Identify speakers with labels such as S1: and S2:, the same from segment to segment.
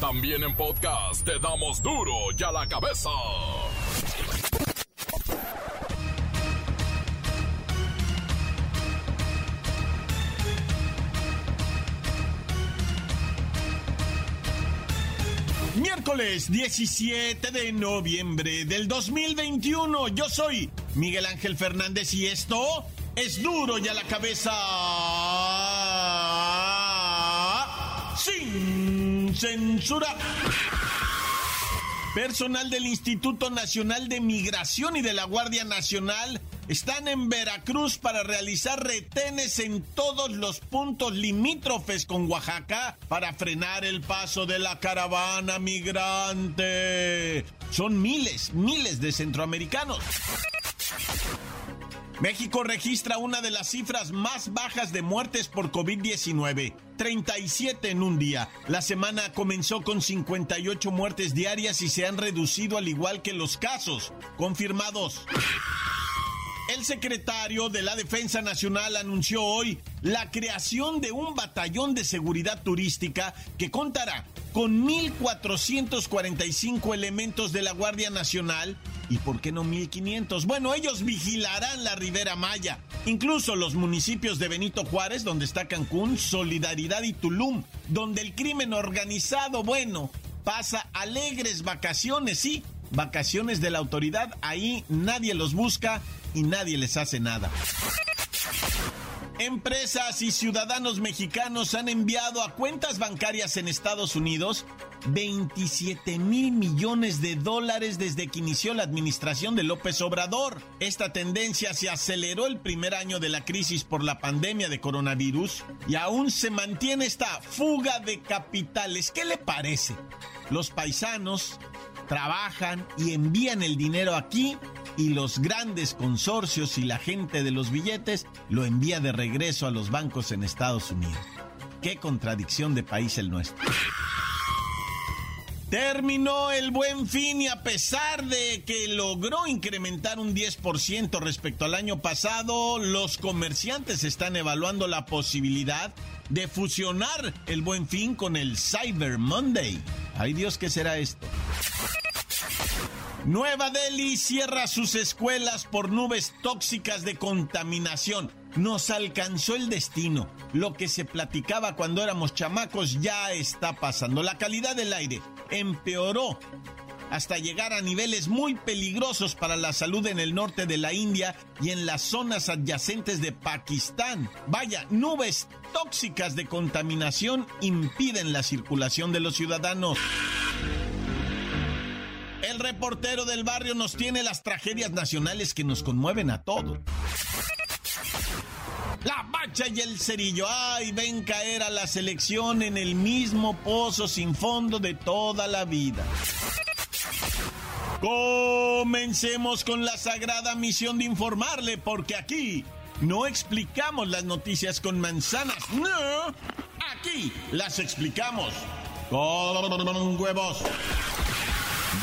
S1: También en podcast te damos duro y a la cabeza. Miércoles 17 de noviembre del 2021. Yo soy Miguel Ángel Fernández y esto es duro y a la cabeza. Sin censura. Personal del Instituto Nacional de Migración y de la Guardia Nacional están en Veracruz para realizar retenes en todos los puntos limítrofes con Oaxaca para frenar el paso de la caravana migrante. Son miles, miles de centroamericanos. México registra una de las cifras más bajas de muertes por COVID-19, 37 en un día. La semana comenzó con 58 muertes diarias y se han reducido al igual que los casos confirmados. El secretario de la Defensa Nacional anunció hoy la creación de un batallón de seguridad turística que contará con 1.445 elementos de la Guardia Nacional ¿Y por qué no 1500? Bueno, ellos vigilarán la Ribera Maya, incluso los municipios de Benito Juárez, donde está Cancún, Solidaridad y Tulum, donde el crimen organizado, bueno, pasa alegres vacaciones, sí, vacaciones de la autoridad, ahí nadie los busca y nadie les hace nada. Empresas y ciudadanos mexicanos han enviado a cuentas bancarias en Estados Unidos 27 mil millones de dólares desde que inició la administración de López Obrador. Esta tendencia se aceleró el primer año de la crisis por la pandemia de coronavirus y aún se mantiene esta fuga de capitales. ¿Qué le parece? Los paisanos trabajan y envían el dinero aquí y los grandes consorcios y la gente de los billetes lo envía de regreso a los bancos en Estados Unidos. Qué contradicción de país el nuestro. Terminó el buen fin y a pesar de que logró incrementar un 10% respecto al año pasado, los comerciantes están evaluando la posibilidad de fusionar el buen fin con el Cyber Monday. Ay Dios, ¿qué será esto? Nueva Delhi cierra sus escuelas por nubes tóxicas de contaminación. Nos alcanzó el destino. Lo que se platicaba cuando éramos chamacos ya está pasando. La calidad del aire empeoró hasta llegar a niveles muy peligrosos para la salud en el norte de la India y en las zonas adyacentes de Pakistán. Vaya, nubes tóxicas de contaminación impiden la circulación de los ciudadanos. Reportero del barrio nos tiene las tragedias nacionales que nos conmueven a todos. La bacha y el cerillo, ay, ven caer a la selección en el mismo pozo sin fondo de toda la vida. Comencemos con la sagrada misión de informarle, porque aquí no explicamos las noticias con manzanas, no, aquí las explicamos con huevos.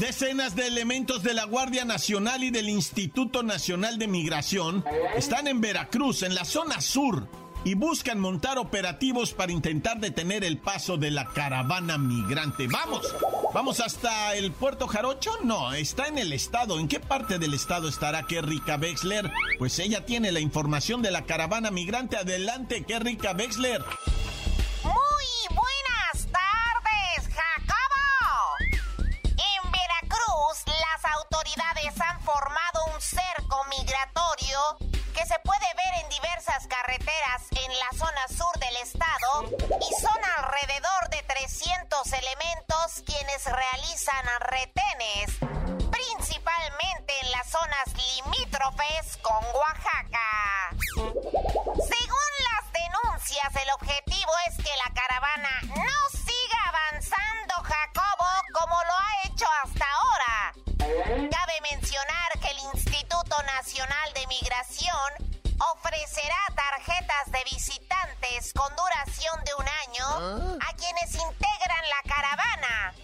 S1: Decenas de elementos de la Guardia Nacional y del Instituto Nacional de Migración están en Veracruz, en la zona sur, y buscan montar operativos para intentar detener el paso de la caravana migrante. ¡Vamos! ¿Vamos hasta el puerto Jarocho? No, está en el estado. ¿En qué parte del estado estará Kerrika Wexler? Pues ella tiene la información de la caravana migrante. Adelante, Kerrika Wexler.
S2: ofrecerá tarjetas de visitantes con duración de un año ah. a quienes integran la caravana.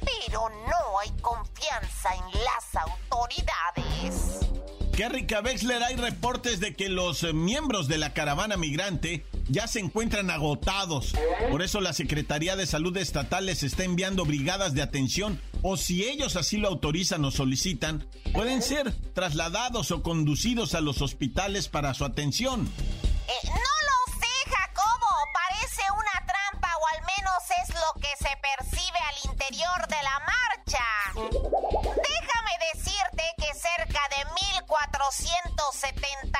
S2: Pero no hay confianza en las autoridades.
S1: Kerrika Wexler, hay reportes de que los miembros de la caravana migrante ya se encuentran agotados. Por eso la Secretaría de Salud Estatal les está enviando brigadas de atención o si ellos así lo autorizan o solicitan, pueden ser trasladados o conducidos a los hospitales para su atención.
S2: Eh, no lo sé, Jacobo. Parece una trampa o al menos es lo que se percibe al interior de la marcha. Decirte que cerca de 1.479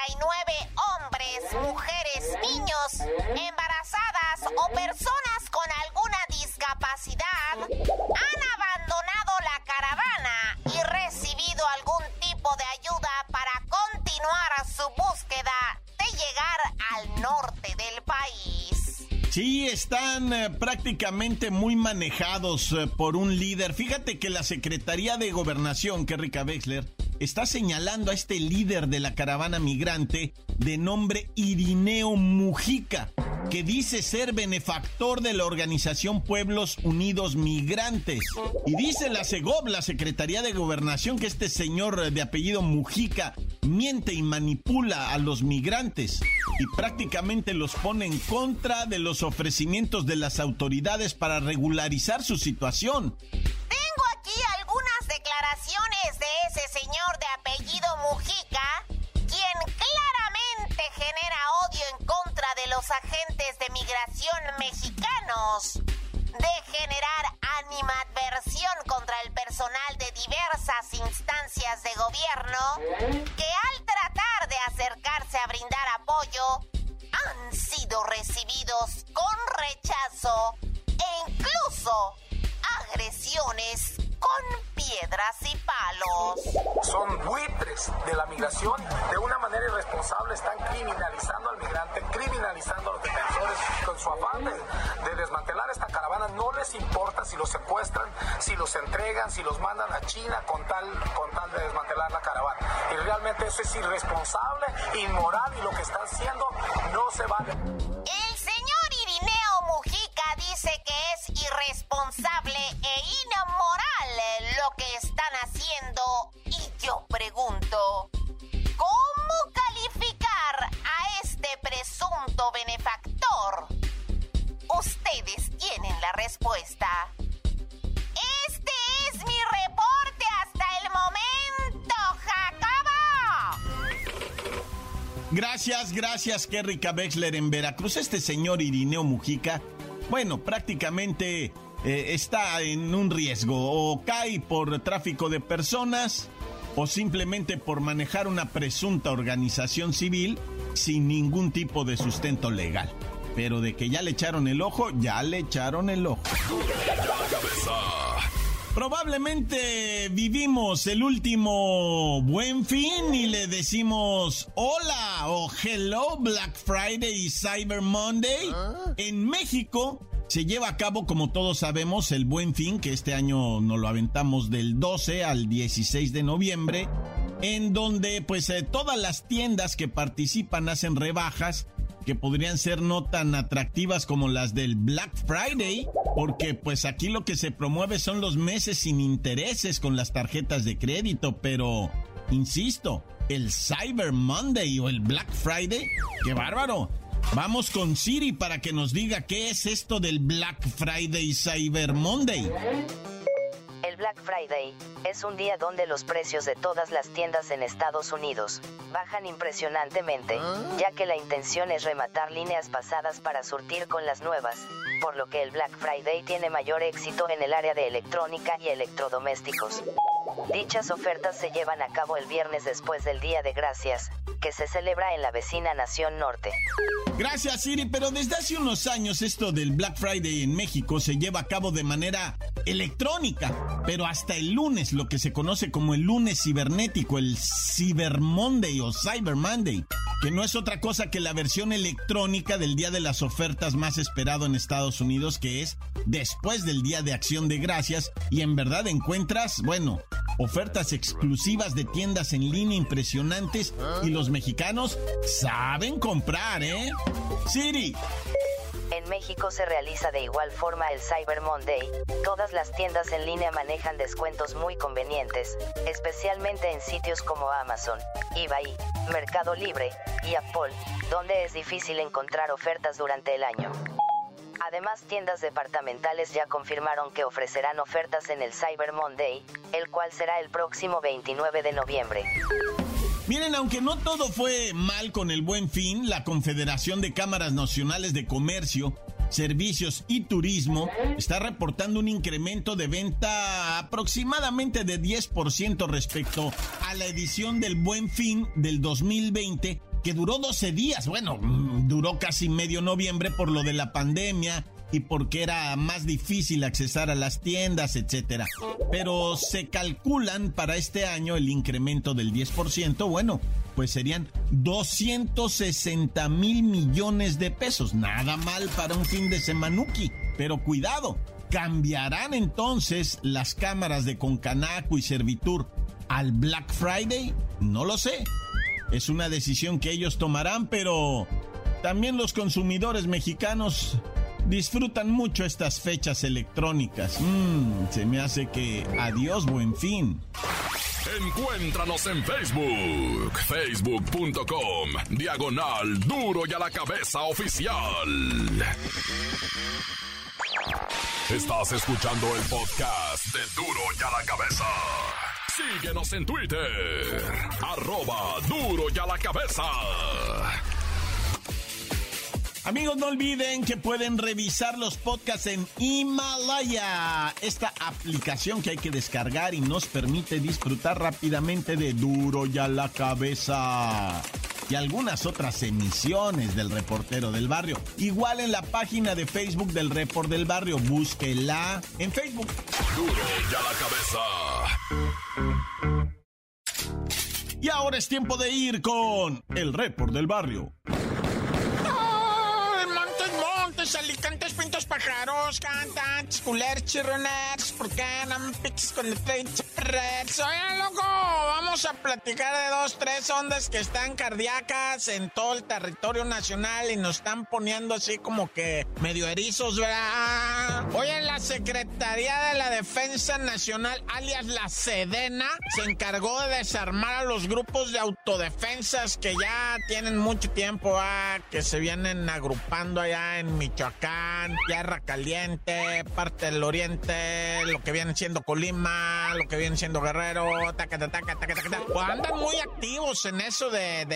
S1: prácticamente muy manejados eh, por un líder. Fíjate que la Secretaría de Gobernación, que Rica Wexler, está señalando a este líder de la caravana migrante de nombre Irineo Mujica, que dice ser benefactor de la organización Pueblos Unidos Migrantes. Y dice la SEGOB, la Secretaría de Gobernación, que este señor de apellido Mujica miente y manipula a los migrantes y prácticamente los pone en contra de los ofrecimientos de las autoridades para regularizar su situación.
S2: Tengo aquí algunas declaraciones de ese señor de apellido Mujica, quien claramente genera los agentes de migración mexicanos, de generar animadversión contra el personal de diversas instancias de gobierno, que al tratar de acercarse a brindar apoyo, han sido recibidos con rechazo e incluso agresiones con piedras y palos.
S3: Son de la migración. De una manera irresponsable están criminalizando al migrante, criminalizando a los defensores con su afán de, de desmantelar esta caravana. No les importa si los secuestran, si los entregan, si los mandan a China con tal, con tal de desmantelar la caravana. Y realmente eso es irresponsable, inmoral y lo que están haciendo no se vale.
S1: Gracias, gracias, Kerrika Wexler en Veracruz. Este señor Irineo Mujica, bueno, prácticamente eh, está en un riesgo. O cae por tráfico de personas o simplemente por manejar una presunta organización civil sin ningún tipo de sustento legal. Pero de que ya le echaron el ojo, ya le echaron el ojo. Probablemente vivimos el último buen fin y le decimos hola o hello Black Friday y Cyber Monday. En México se lleva a cabo, como todos sabemos, el buen fin, que este año nos lo aventamos del 12 al 16 de noviembre, en donde pues eh, todas las tiendas que participan hacen rebajas que podrían ser no tan atractivas como las del Black Friday, porque pues aquí lo que se promueve son los meses sin intereses con las tarjetas de crédito, pero, insisto, el Cyber Monday o el Black Friday, qué bárbaro. Vamos con Siri para que nos diga qué es esto del Black Friday Cyber Monday.
S4: Black Friday es un día donde los precios de todas las tiendas en Estados Unidos bajan impresionantemente, ya que la intención es rematar líneas pasadas para surtir con las nuevas, por lo que el Black Friday tiene mayor éxito en el área de electrónica y electrodomésticos. Dichas ofertas se llevan a cabo el viernes después del Día de Gracias, que se celebra en la vecina Nación Norte.
S1: Gracias Siri, pero desde hace unos años esto del Black Friday en México se lleva a cabo de manera electrónica, pero hasta el lunes, lo que se conoce como el lunes cibernético, el Cyber Monday o Cyber Monday, que no es otra cosa que la versión electrónica del día de las ofertas más esperado en Estados Unidos, que es después del Día de Acción de Gracias, y en verdad encuentras, bueno, ofertas exclusivas de tiendas en línea impresionantes y los mexicanos saben comprar, ¿eh? Siri.
S4: En México se realiza de igual forma el Cyber Monday. Todas las tiendas en línea manejan descuentos muy convenientes, especialmente en sitios como Amazon, eBay, Mercado Libre y Apple, donde es difícil encontrar ofertas durante el año. Además, tiendas departamentales ya confirmaron que ofrecerán ofertas en el Cyber Monday, el cual será el próximo 29 de noviembre.
S1: Miren, aunque no todo fue mal con el buen fin, la Confederación de Cámaras Nacionales de Comercio, Servicios y Turismo está reportando un incremento de venta aproximadamente de 10% respecto a la edición del buen fin del 2020 que duró 12 días. Bueno, mm, duró casi medio noviembre por lo de la pandemia y porque era más difícil accesar a las tiendas, etcétera. Pero se calculan para este año el incremento del 10%, bueno, pues serían 260 mil millones de pesos. Nada mal para un fin de semanuki. Pero cuidado, ¿cambiarán entonces las cámaras de Concanaco y Servitur al Black Friday? No lo sé. Es una decisión que ellos tomarán, pero también los consumidores mexicanos disfrutan mucho estas fechas electrónicas. Mm, se me hace que adiós, buen fin.
S5: Encuéntranos en Facebook, facebook.com, diagonal duro y a la cabeza oficial. Estás escuchando el podcast de duro y a la cabeza. Síguenos en Twitter. Arroba duro y a la cabeza.
S1: Amigos, no olviden que pueden revisar los podcasts en Himalaya, esta aplicación que hay que descargar y nos permite disfrutar rápidamente de Duro y a la cabeza y algunas otras emisiones del reportero del barrio. Igual en la página de Facebook del Report del Barrio, búsquela en Facebook.
S5: Duro y a la cabeza.
S1: Y ahora es tiempo de ir con el Report del Barrio.
S6: Montes, alicantes, pintos, pájaros, cantantes, culers, chirroners, porque no pics con el Reds. Oye, loco, vamos a platicar de dos, tres ondas que están cardíacas en todo el territorio nacional y nos están poniendo así como que medio erizos, ¿verdad? Oye, la Secretaría de la Defensa Nacional, alias la Sedena, se encargó de desarmar a los grupos de autodefensas que ya tienen mucho tiempo, ah, que se vienen agrupando allá en Michoacán, Tierra Caliente, parte del Oriente, lo que viene siendo Colima, lo que viene siendo Guerrero, taca, taca, taca, taca, taca. Pues andan muy activos en eso de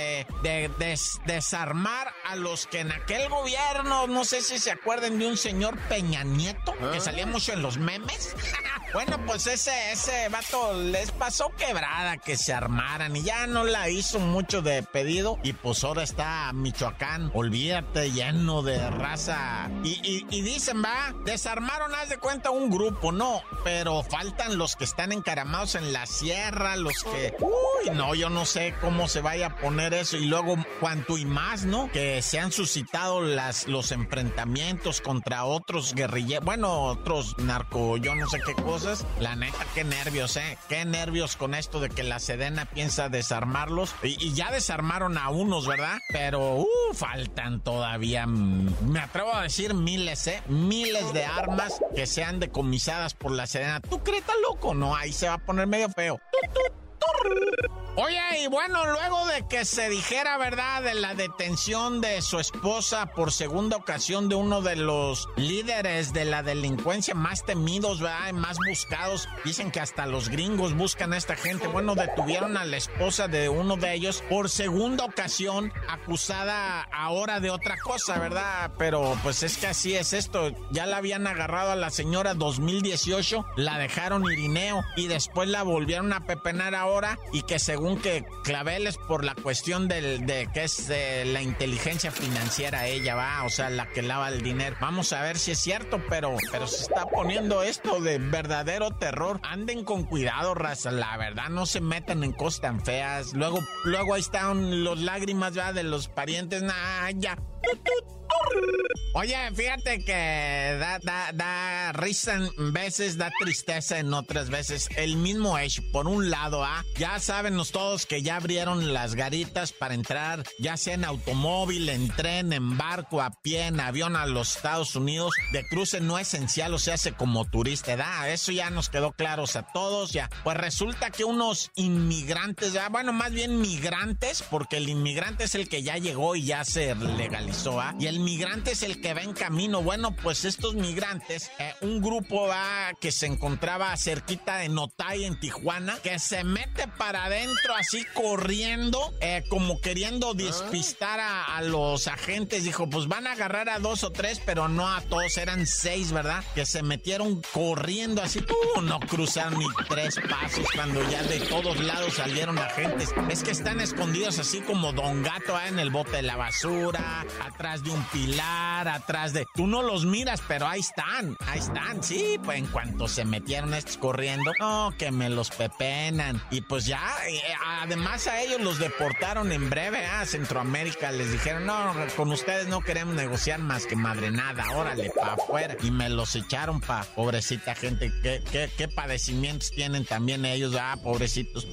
S6: des- desarmar a los que en aquel gobierno, no sé si se acuerden de un señor Peña Nieto, que salía mucho en los memes. bueno, pues ese, ese vato les pasó quebrada que se armaran y ya no la hizo mucho de pedido y pues ahora está Michoacán, olvídate, lleno de raza. Y, y, y dicen, va, desarmaron, haz de cuenta, un grupo, no, pero faltan los que están encaramados en la sierra, los que... Uy, no, yo no sé cómo se vaya a poner eso y luego cuanto y más, ¿no? Que se han suscitado las, los enfrentamientos contra otros guerrilleros, bueno, otros narco, yo no sé qué cosas. La neta, qué nervios, ¿eh? Qué nervios con esto de que la Sedena piensa desarmarlos. Y, ya desarmaron a unos, ¿verdad? Pero, uh, faltan todavía, mm, me atrevo a decir miles, ¿eh? Miles de armas que sean decomisadas por la Sedena. ¿Tú crees, tan loco? No, ahí se va a poner medio feo. Tut, tut, turr. Oye, y bueno, luego de que se dijera, ¿verdad?, de la detención de su esposa por segunda ocasión de uno de los líderes de la delincuencia más temidos, ¿verdad?, más buscados. Dicen que hasta los gringos buscan a esta gente. Bueno, detuvieron a la esposa de uno de ellos por segunda ocasión, acusada ahora de otra cosa, ¿verdad? Pero pues es que así es esto. Ya la habían agarrado a la señora 2018, la dejaron irineo y después la volvieron a pepenar ahora y que según que claveles por la cuestión de que es eh, la inteligencia financiera ella va, o sea, la que lava el dinero. Vamos a ver si es cierto, pero, pero se está poniendo esto de verdadero terror. Anden con cuidado, raza, la verdad, no se metan en cosas tan feas. Luego, luego ahí están los lágrimas. De los parientes, nah, ya. Oye, fíjate que da, da, da risa en veces, da tristeza en otras veces. El mismo hecho, por un lado, ¿ah? ya saben todos que ya abrieron las garitas para entrar, ya sea en automóvil, en tren, en barco, a pie, en avión a los Estados Unidos, de cruce no esencial, o se hace como turista, ¿da? Eso ya nos quedó claro a todos, ya. Pues resulta que unos inmigrantes, ¿ah? bueno, más bien migrantes, porque el inmigrante es el que ya llegó y ya se legalizó, ¿ah? Y el migrante es el que va en camino. Bueno, pues estos migrantes, eh, un grupo ¿ah? que se encontraba cerquita de Notay en Tijuana, que se mete para adentro así corriendo, eh, como queriendo despistar a, los agentes. Dijo, pues van a agarrar a dos o tres, pero no a todos, eran seis, ¿verdad? Que se metieron corriendo así, uh, no cruzaron ni tres pasos cuando ya de todos lados salieron agentes. Es que están escondidos así como Don Gato ¿ah? en el bote de la basura, atrás de un pilar, atrás de... Tú no los miras, pero ahí están, ahí están, sí, pues en cuanto se metieron estos corriendo, no, que me los pepenan. Y pues ya, eh, además a ellos los deportaron en breve a Centroamérica, les dijeron, no, con ustedes no queremos negociar más que madre nada, órale, pa' afuera. Y me los echaron pa' pobrecita gente, qué, qué, qué padecimientos tienen también ellos, ah, pobrecitos.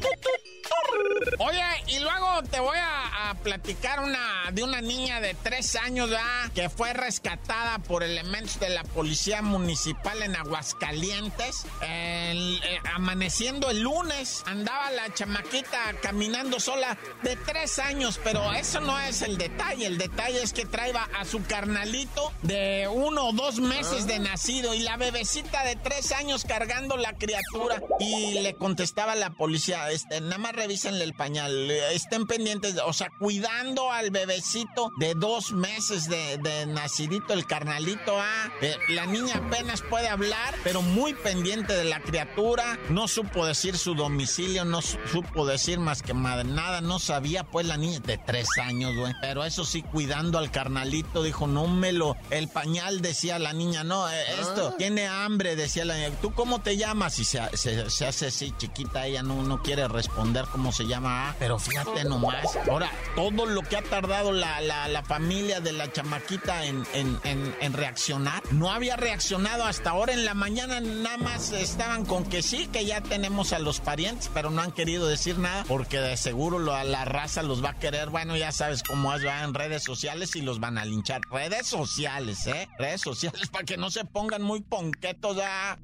S6: Oye, y luego te voy a, platicar una de una niña de tres años ya que fue rescatada por elementos de la policía municipal en Aguascalientes. Eh, amaneciendo el lunes, andaba la chamaquita caminando sola de tres años, pero eso no es el detalle. El detalle es que traía a su carnalito de uno o dos meses de nacido y la bebecita de tres años cargando la criatura. Y le contestaba la policía, este, nada más revísenle el pañal, estén pendientes, o sea, cuidando al bebecito de dos meses de, nacidito, el carnalito A. Eh, la niña apenas puede hablar, pero muy pendiente de la criatura. No supo decir su domicilio, no supo decir más que nada, no sabía pues la niña de tres años, güey. Pero eso sí, cuidando al carnalito, dijo, no me lo... El pañal decía la niña, no, eh, esto, ah. tiene hambre, decía la niña. ¿Tú cómo te llamas? Y se, se hace así chiquita, ella no, no quiere responder cómo se llama pero fíjate nomás. Ahora, todo lo que ha tardado la, la, familia de la chamaquita en, en, en, reaccionar, no había reaccionado hasta ahora en la mañana, nada más estaban con que sí, que ya tenemos a los parientes, pero no han querido decir nada porque de seguro lo, la raza los va a querer. Bueno, ya sabes cómo es, va en redes sociales y los van a linchar. Redes sociales, ¿eh? Redes sociales para que no se pongan muy ponquetos, ya.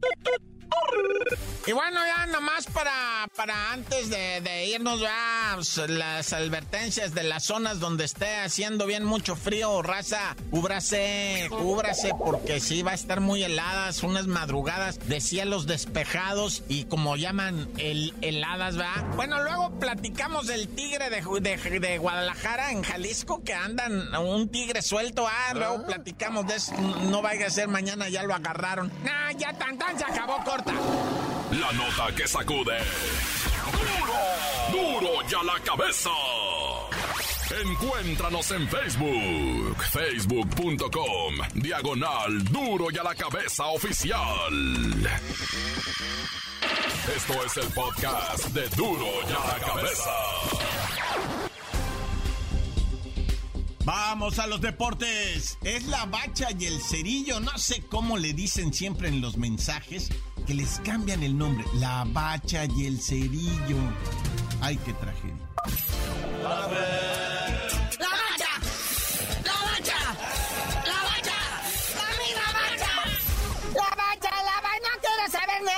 S6: Y bueno, ya nomás para, para antes de, irnos, ya pues, las advertencias de las zonas donde esté haciendo bien mucho frío, raza, cúbrase, cúbrase, porque sí va a estar muy heladas, unas madrugadas de cielos despejados y como llaman el, heladas, ¿va? Bueno, luego platicamos del tigre de, de, Guadalajara en Jalisco que andan un tigre suelto, ah, luego platicamos de eso, no vaya a ser mañana ya lo agarraron. Nah, ya tan tan se acabó
S5: La nota que sacude. ¡Duro! ¡Duro ya la cabeza! Encuéntranos en Facebook, facebook.com, diagonal duro y a la cabeza oficial. Esto es el podcast de duro y a la cabeza.
S1: Vamos a los deportes. Es la bacha y el cerillo, no sé cómo le dicen siempre en los mensajes que les cambian el nombre. La bacha y el cerillo. Ay, qué tragedia.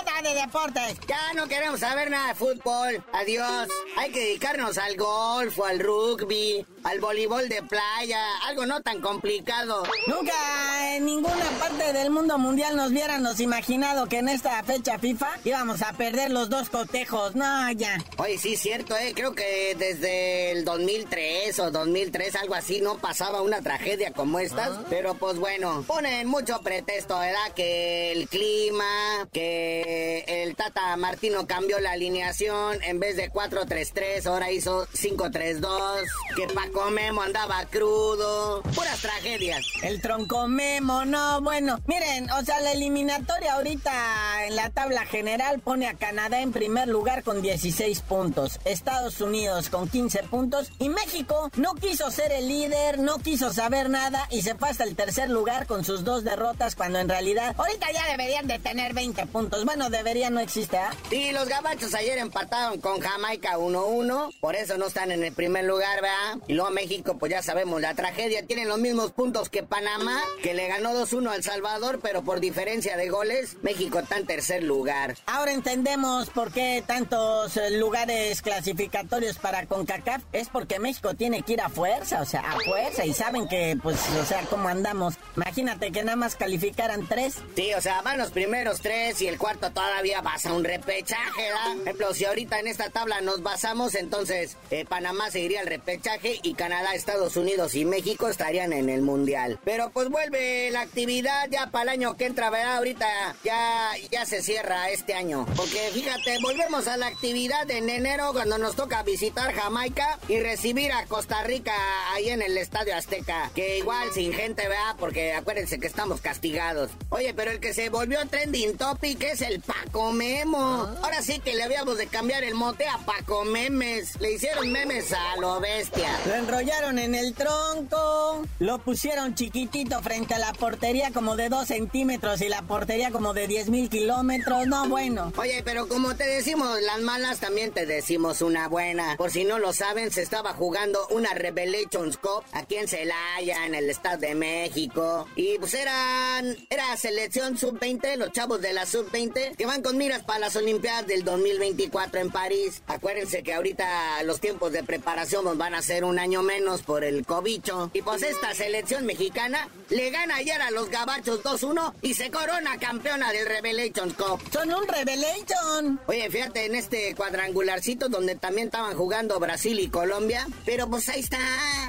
S7: Nada de deportes.
S8: Ya no queremos saber nada de fútbol. Adiós. Hay que dedicarnos al golf o al rugby al voleibol de playa, algo no tan complicado.
S7: Nunca en ninguna parte del mundo mundial nos hubiéramos imaginado que en esta fecha FIFA íbamos a perder los dos cotejos. No, ya.
S8: Oye, sí, cierto, ¿eh? Creo que desde el 2003 o 2003, algo así, no pasaba una tragedia como estas. Ah. Pero pues bueno, ponen mucho pretexto, ¿verdad? Que el clima, que el Tata Martino cambió la alineación. En vez de 4-3-3, ahora hizo 5-3-2. Que Paco Memo andaba crudo. Puras tragedias.
S7: El tronco Memo, no, bueno. Miren, o sea, la eliminatoria ahorita en la tabla general pone a Canadá en primer lugar con 16 puntos. Estados Unidos con 15 puntos. Y México no quiso ser el líder, no quiso saber nada y se fue hasta el tercer lugar con sus dos derrotas cuando en realidad ahorita ya deberían de tener 20 puntos. Bueno, debería no existe, ¿ah?
S8: Sí, los gabachos ayer empataron con Jamaica 1-1, por eso no están en el primer lugar, ¿verdad? Y luego México, pues ya sabemos la tragedia, tienen los mismos puntos que Panamá, que le ganó 2-1 al Salvador, pero por diferencia de goles, México está en tercer lugar.
S7: Ahora entendemos por qué tantos eh, lugares clasificatorios para CONCACAF, es porque México tiene que ir a fuerza, o sea, a fuerza, y saben que, pues, o sea, cómo andamos. Imagínate que nada más calificaran tres.
S8: Sí, o sea, van los primeros tres y el cuarto todavía vas a un repechaje, ¿verdad? Por ejemplo, si ahorita en esta tabla nos basamos, entonces eh, Panamá seguiría el repechaje y Canadá, Estados Unidos y México estarían en el Mundial. Pero pues vuelve la actividad ya para el año que entra, ¿verdad? Ahorita ya, ya se cierra este año. Porque fíjate, volvemos a la actividad en enero cuando nos toca visitar Jamaica y recibir a Costa Rica ahí en el Estadio Azteca. Que igual sin gente, ¿verdad? Porque acuérdense que estamos castigados. Oye, pero el que se volvió trending topic es el Paco Memo. Ahora sí que le habíamos de cambiar el mote a Paco Memes. Le hicieron memes a lo bestia.
S7: Lo enrollaron en el tronco, lo pusieron chiquitito frente a la portería como de 2 centímetros y la portería como de 10 mil kilómetros. No, bueno.
S8: Oye, pero como te decimos las malas, también te decimos una buena. Por si no lo saben, se estaba jugando una Revelations Cup aquí en Celaya, en el Estado de México. Y pues eran, era selección sub-20, los chavos de la sub-20, que van con miras para las Olimpiadas del 2024 en París. Acuérdense que ahorita los tiempos de preparación nos van a ser un año menos por el cobicho. Y pues esta selección mexicana le gana ayer a los gabachos 2-1 y se corona campeona del Revelations Cup.
S7: Son un Revelation.
S8: Oye, fíjate en este cuadrangularcito donde también estaban jugando Brasil y Colombia. Pero pues ahí está.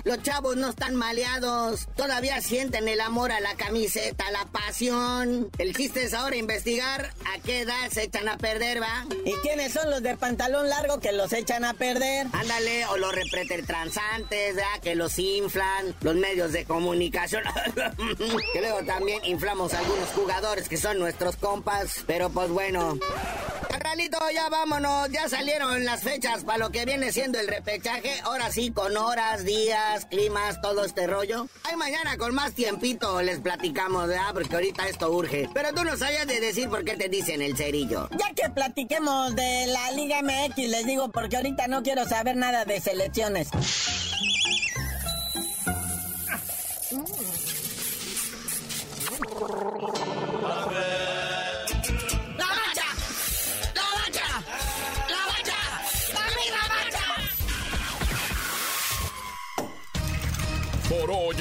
S8: Los chavos no están maleados. Todavía sienten el amor a la camiseta, la pasión. El chiste es ahora investigar a qué edad se echan a perder, ¿va?
S7: ¿Y quiénes son los de pantalón largo que los echan a perder?
S8: Ándale, o los repretertransantes, ¿verdad? Que los inflan, los medios de comunicación. que luego también inflamos a algunos jugadores que son nuestros compas. Pero pues bueno. Carnalito, ya vámonos. Ya salieron las fechas para lo que viene siendo el repechaje. Ahora sí, con horas, días, climas, todo este rollo. Ay, mañana con más tiempito les platicamos, ¿verdad? Porque ahorita esto urge. Pero tú no sabías de decir por qué te dicen el cerillo.
S7: Ya que platiquemos de la Liga MX, les digo, porque ahorita no quiero saber nada de selecciones.